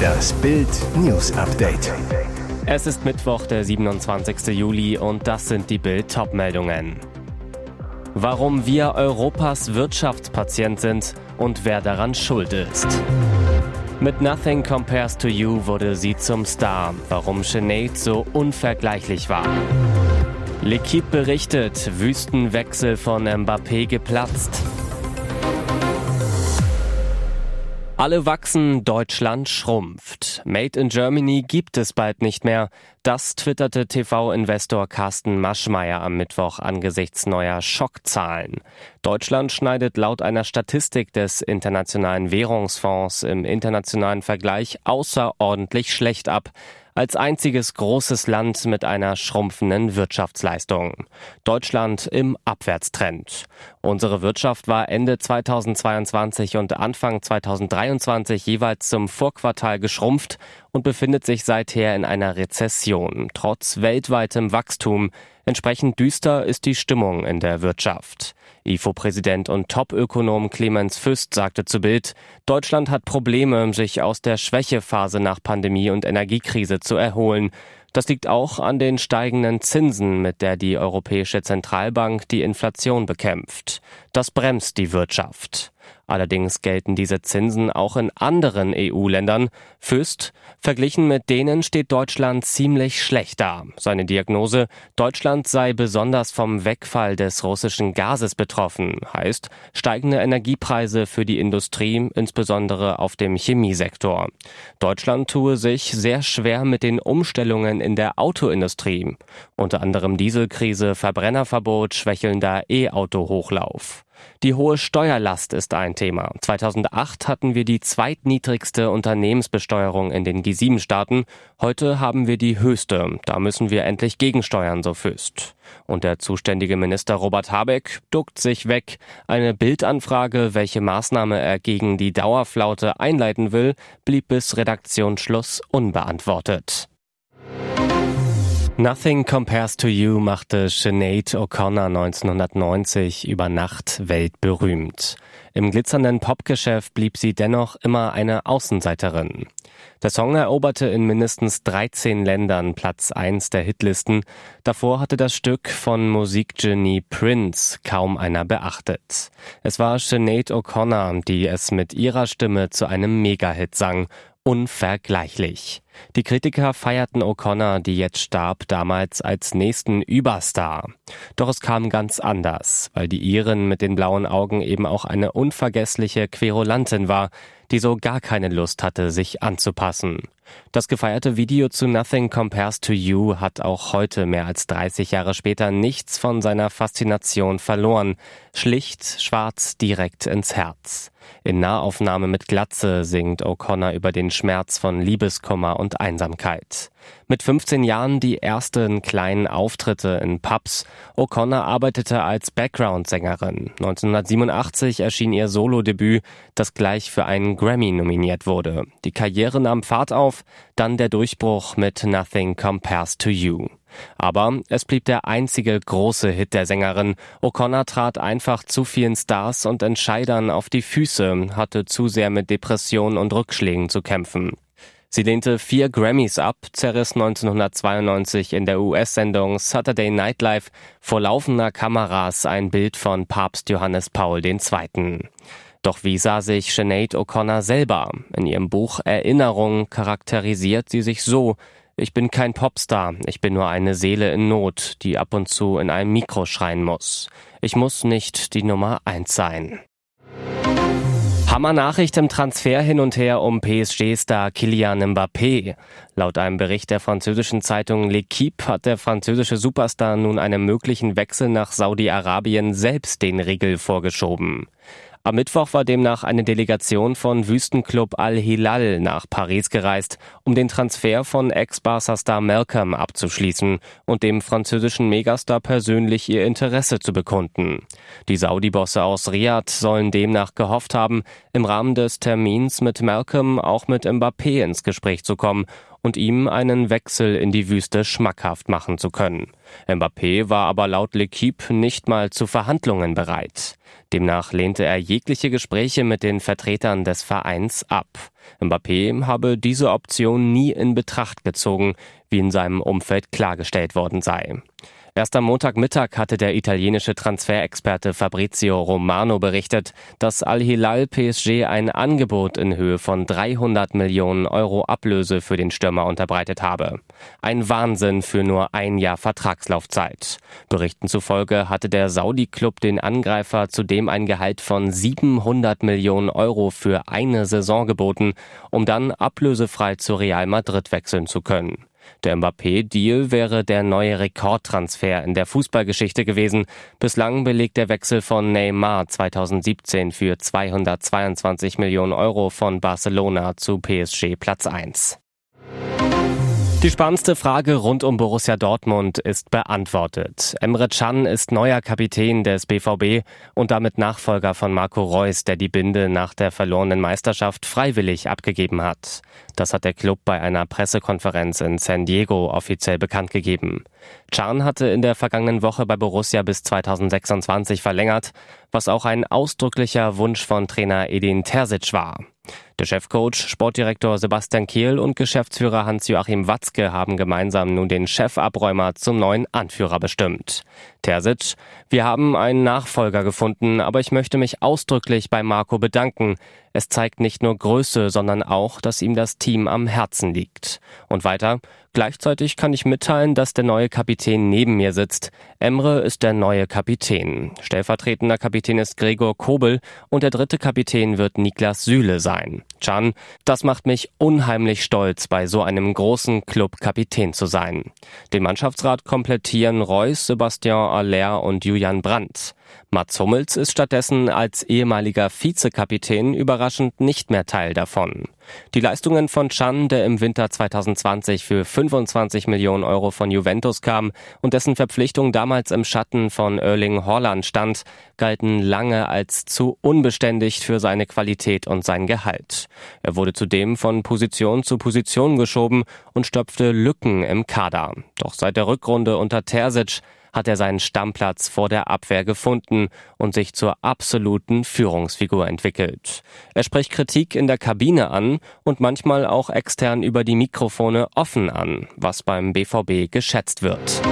Das Bild News Update. Es ist Mittwoch, der 27. Juli und das sind die Bild Topmeldungen. Warum wir Europas Wirtschaftspatient sind und wer daran schuld ist. Mit Nothing Compares to You wurde sie zum Star, warum Sinead so unvergleichlich war. L'Equipe berichtet, Wüstenwechsel von Mbappé geplatzt. Alle wachsen, Deutschland schrumpft. Made in Germany gibt es bald nicht mehr. Das twitterte TV-Investor Carsten Maschmeyer am Mittwoch angesichts neuer Schockzahlen. Deutschland schneidet laut einer Statistik des Internationalen Währungsfonds im internationalen Vergleich außerordentlich schlecht ab als einziges großes Land mit einer schrumpfenden Wirtschaftsleistung. Deutschland im Abwärtstrend. Unsere Wirtschaft war Ende 2022 und Anfang 2023 jeweils zum Vorquartal geschrumpft und befindet sich seither in einer Rezession, trotz weltweitem Wachstum. Entsprechend düster ist die Stimmung in der Wirtschaft. IFO-Präsident und Topökonom Clemens Füst sagte zu Bild, Deutschland hat Probleme, sich aus der Schwächephase nach Pandemie und Energiekrise zu erholen. Das liegt auch an den steigenden Zinsen, mit der die Europäische Zentralbank die Inflation bekämpft. Das bremst die Wirtschaft. Allerdings gelten diese Zinsen auch in anderen EU-Ländern. Füst, verglichen mit denen steht Deutschland ziemlich schlecht da. Seine Diagnose, Deutschland sei besonders vom Wegfall des russischen Gases betroffen, heißt steigende Energiepreise für die Industrie, insbesondere auf dem Chemiesektor. Deutschland tue sich sehr schwer mit den Umstellungen in der Autoindustrie. Unter anderem Dieselkrise, Verbrennerverbot, schwächelnder E-Auto-Hochlauf. Die hohe Steuerlast ist ein Thema. 2008 hatten wir die zweitniedrigste Unternehmensbesteuerung in den G7-Staaten. Heute haben wir die höchste. Da müssen wir endlich gegensteuern, so Füst. Und der zuständige Minister Robert Habeck duckt sich weg. Eine Bildanfrage, welche Maßnahme er gegen die Dauerflaute einleiten will, blieb bis Redaktionsschluss unbeantwortet. Nothing Compares to You machte Sinead O'Connor 1990 über Nacht weltberühmt. Im glitzernden Popgeschäft blieb sie dennoch immer eine Außenseiterin. Der Song eroberte in mindestens 13 Ländern Platz 1 der Hitlisten. Davor hatte das Stück von Musikgenie Prince kaum einer beachtet. Es war Sinead O'Connor, die es mit ihrer Stimme zu einem Megahit sang unvergleichlich. Die Kritiker feierten O'Connor, die jetzt starb, damals als nächsten Überstar. Doch es kam ganz anders, weil die Iren mit den blauen Augen eben auch eine unvergessliche Querulantin war, die so gar keine Lust hatte, sich anzupassen. Das gefeierte Video zu Nothing Compares to You hat auch heute, mehr als 30 Jahre später, nichts von seiner Faszination verloren. Schlicht, schwarz, direkt ins Herz. In Nahaufnahme mit Glatze singt O'Connor über den Schmerz von Liebeskummer und Einsamkeit. Mit 15 Jahren die ersten kleinen Auftritte in Pubs. O'Connor arbeitete als Background-Sängerin. 1987 erschien ihr Solodebüt, das gleich für einen Grammy nominiert wurde. Die Karriere nahm Fahrt auf, dann der Durchbruch mit Nothing Compares to You. Aber es blieb der einzige große Hit der Sängerin. O'Connor trat einfach zu vielen Stars und Entscheidern auf die Füße, hatte zu sehr mit Depressionen und Rückschlägen zu kämpfen. Sie lehnte vier Grammys ab, zerriss 1992 in der US-Sendung Saturday Night Live vor laufender Kameras ein Bild von Papst Johannes Paul II. Doch wie sah sich Sinead O'Connor selber? In ihrem Buch Erinnerung charakterisiert sie sich so, ich bin kein Popstar, ich bin nur eine Seele in Not, die ab und zu in einem Mikro schreien muss. Ich muss nicht die Nummer eins sein. Hammer-Nachricht im Transfer hin und her um PSG-Star Kylian Mbappé. Laut einem Bericht der französischen Zeitung L'Equipe hat der französische Superstar nun einem möglichen Wechsel nach Saudi-Arabien selbst den Riegel vorgeschoben. Am Mittwoch war demnach eine Delegation von Wüstenclub Al-Hilal nach Paris gereist, um den Transfer von Ex-Barca-Star Malcolm abzuschließen und dem französischen Megastar persönlich ihr Interesse zu bekunden. Die Saudi-Bosse aus Riyadh sollen demnach gehofft haben, im Rahmen des Termins mit Malcolm auch mit Mbappé ins Gespräch zu kommen und ihm einen Wechsel in die Wüste schmackhaft machen zu können. Mbappé war aber laut L'Equipe nicht mal zu Verhandlungen bereit. Demnach lehnte er jegliche Gespräche mit den Vertretern des Vereins ab. Mbappé habe diese Option nie in Betracht gezogen, wie in seinem Umfeld klargestellt worden sei. Erst am Montagmittag hatte der italienische Transferexperte Fabrizio Romano berichtet, dass Al-Hilal PSG ein Angebot in Höhe von 300 Millionen Euro Ablöse für den Stürmer unterbreitet habe. Ein Wahnsinn für nur ein Jahr Vertragslaufzeit. Berichten zufolge hatte der Saudi-Club den Angreifer zudem ein Gehalt von 700 Millionen Euro für eine Saison geboten, um dann ablösefrei zu Real Madrid wechseln zu können. Der Mbappé-Deal wäre der neue Rekordtransfer in der Fußballgeschichte gewesen. Bislang belegt der Wechsel von Neymar 2017 für 222 Millionen Euro von Barcelona zu PSG Platz 1. Die spannendste Frage rund um Borussia Dortmund ist beantwortet. Emre Can ist neuer Kapitän des BVB und damit Nachfolger von Marco Reus, der die Binde nach der verlorenen Meisterschaft freiwillig abgegeben hat. Das hat der Club bei einer Pressekonferenz in San Diego offiziell bekannt gegeben. Can hatte in der vergangenen Woche bei Borussia bis 2026 verlängert, was auch ein ausdrücklicher Wunsch von Trainer Edin Terzic war. Der Chefcoach, Sportdirektor Sebastian Kehl und Geschäftsführer Hans-Joachim Watzke haben gemeinsam nun den Chefabräumer zum neuen Anführer bestimmt. Terzic, wir haben einen Nachfolger gefunden, aber ich möchte mich ausdrücklich bei Marco bedanken. Es zeigt nicht nur Größe, sondern auch, dass ihm das Team am Herzen liegt. Und weiter, Gleichzeitig kann ich mitteilen, dass der neue Kapitän neben mir sitzt. Emre ist der neue Kapitän. Stellvertretender Kapitän ist Gregor Kobel und der dritte Kapitän wird Niklas Süle sein. Can, das macht mich unheimlich stolz, bei so einem großen Club Kapitän zu sein. Den Mannschaftsrat komplettieren Reus, Sebastian Aller und Julian Brandt. Mats Hummels ist stattdessen als ehemaliger Vizekapitän überraschend nicht mehr Teil davon. Die Leistungen von Chan, der im Winter 2020 für 25 Millionen Euro von Juventus kam und dessen Verpflichtung damals im Schatten von Erling Haaland stand, galten lange als zu unbeständig für seine Qualität und sein Gehalt. Er wurde zudem von Position zu Position geschoben und stopfte Lücken im Kader. Doch seit der Rückrunde unter Terzic hat er seinen Stammplatz vor der Abwehr gefunden und sich zur absoluten Führungsfigur entwickelt. Er spricht Kritik in der Kabine an und manchmal auch extern über die Mikrofone offen an, was beim BVB geschätzt wird.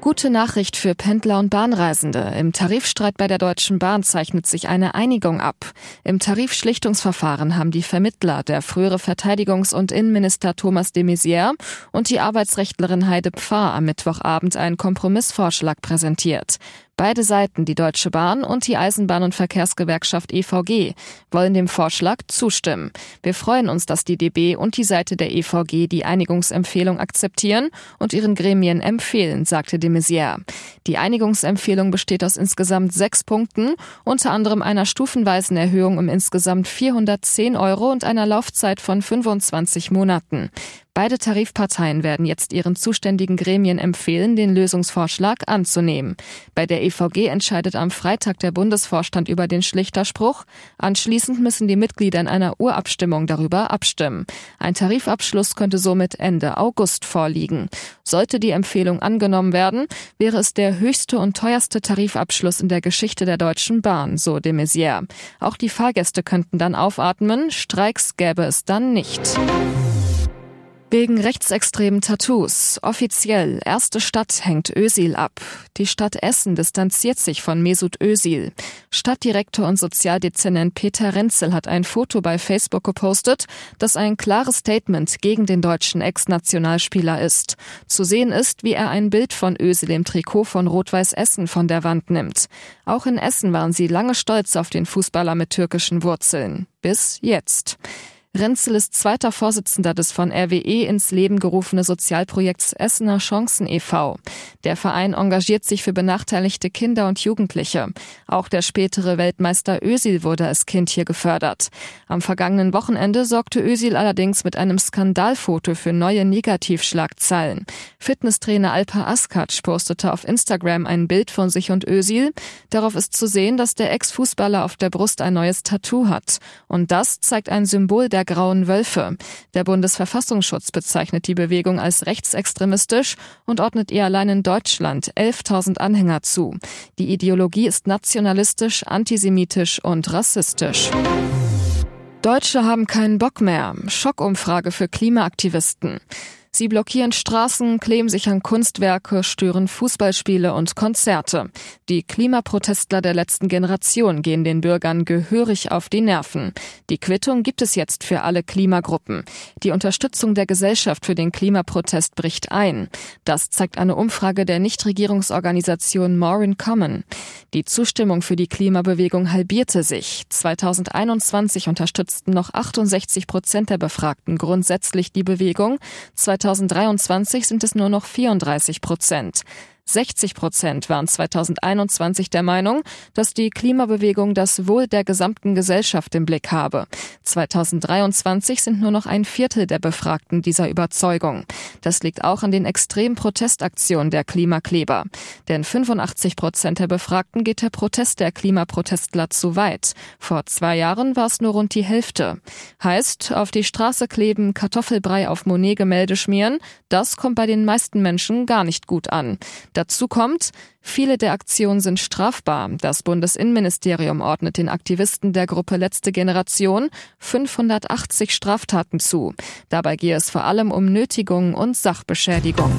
Gute Nachricht für Pendler und Bahnreisende. Im Tarifstreit bei der Deutschen Bahn zeichnet sich eine Einigung ab. Im Tarifschlichtungsverfahren haben die Vermittler, der frühere Verteidigungs- und Innenminister Thomas de Maizière und die Arbeitsrechtlerin Heide Pfarr am Mittwochabend einen Kompromissvorschlag präsentiert. Beide Seiten, die Deutsche Bahn und die Eisenbahn- und Verkehrsgewerkschaft EVG, wollen dem Vorschlag zustimmen. Wir freuen uns, dass die DB und die Seite der EVG die Einigungsempfehlung akzeptieren und ihren Gremien empfehlen, sagte de Maizière. Die Einigungsempfehlung besteht aus insgesamt sechs Punkten, unter anderem einer stufenweisen Erhöhung um insgesamt 410 Euro und einer Laufzeit von 25 Monaten. Beide Tarifparteien werden jetzt ihren zuständigen Gremien empfehlen, den Lösungsvorschlag anzunehmen. Bei der EVG entscheidet am Freitag der Bundesvorstand über den Schlichterspruch. Anschließend müssen die Mitglieder in einer Urabstimmung darüber abstimmen. Ein Tarifabschluss könnte somit Ende August vorliegen. Sollte die Empfehlung angenommen werden, wäre es der höchste und teuerste Tarifabschluss in der Geschichte der Deutschen Bahn, so de Maizière. Auch die Fahrgäste könnten dann aufatmen, Streiks gäbe es dann nicht. Wegen rechtsextremen Tattoos. Offiziell, erste Stadt hängt Ösil ab. Die Stadt Essen distanziert sich von Mesut Ösil. Stadtdirektor und Sozialdezernent Peter Renzel hat ein Foto bei Facebook gepostet, das ein klares Statement gegen den deutschen Ex-Nationalspieler ist. Zu sehen ist, wie er ein Bild von Ösil im Trikot von Rot-Weiß Essen von der Wand nimmt. Auch in Essen waren sie lange stolz auf den Fußballer mit türkischen Wurzeln. Bis jetzt. Renzel ist zweiter Vorsitzender des von RWE ins Leben gerufene Sozialprojekts Essener Chancen e.V. Der Verein engagiert sich für benachteiligte Kinder und Jugendliche. Auch der spätere Weltmeister Ösil wurde als Kind hier gefördert. Am vergangenen Wochenende sorgte Ösil allerdings mit einem Skandalfoto für neue Negativschlagzeilen. Fitnesstrainer Alpa Askac postete auf Instagram ein Bild von sich und Ösil. Darauf ist zu sehen, dass der Ex-Fußballer auf der Brust ein neues Tattoo hat. Und das zeigt ein Symbol der der Grauen Wölfe. Der Bundesverfassungsschutz bezeichnet die Bewegung als rechtsextremistisch und ordnet ihr allein in Deutschland 11.000 Anhänger zu. Die Ideologie ist nationalistisch, antisemitisch und rassistisch. Deutsche haben keinen Bock mehr. Schockumfrage für Klimaaktivisten. Sie blockieren Straßen, kleben sich an Kunstwerke, stören Fußballspiele und Konzerte. Die Klimaprotestler der letzten Generation gehen den Bürgern gehörig auf die Nerven. Die Quittung gibt es jetzt für alle Klimagruppen. Die Unterstützung der Gesellschaft für den Klimaprotest bricht ein. Das zeigt eine Umfrage der Nichtregierungsorganisation Morin Common. Die Zustimmung für die Klimabewegung halbierte sich. 2021 unterstützten noch 68 Prozent der Befragten grundsätzlich die Bewegung. 2023 sind es nur noch 34 Prozent. 60 Prozent waren 2021 der Meinung, dass die Klimabewegung das Wohl der gesamten Gesellschaft im Blick habe. 2023 sind nur noch ein Viertel der Befragten dieser Überzeugung. Das liegt auch an den extremen Protestaktionen der Klimakleber. Denn 85 Prozent der Befragten geht der Protest der Klimaprotestler zu weit. Vor zwei Jahren war es nur rund die Hälfte. Heißt, auf die Straße kleben, Kartoffelbrei auf Monet-Gemälde schmieren, das kommt bei den meisten Menschen gar nicht gut an. Dazu kommt, viele der Aktionen sind strafbar. Das Bundesinnenministerium ordnet den Aktivisten der Gruppe Letzte Generation 580 Straftaten zu. Dabei gehe es vor allem um Nötigung und Sachbeschädigung.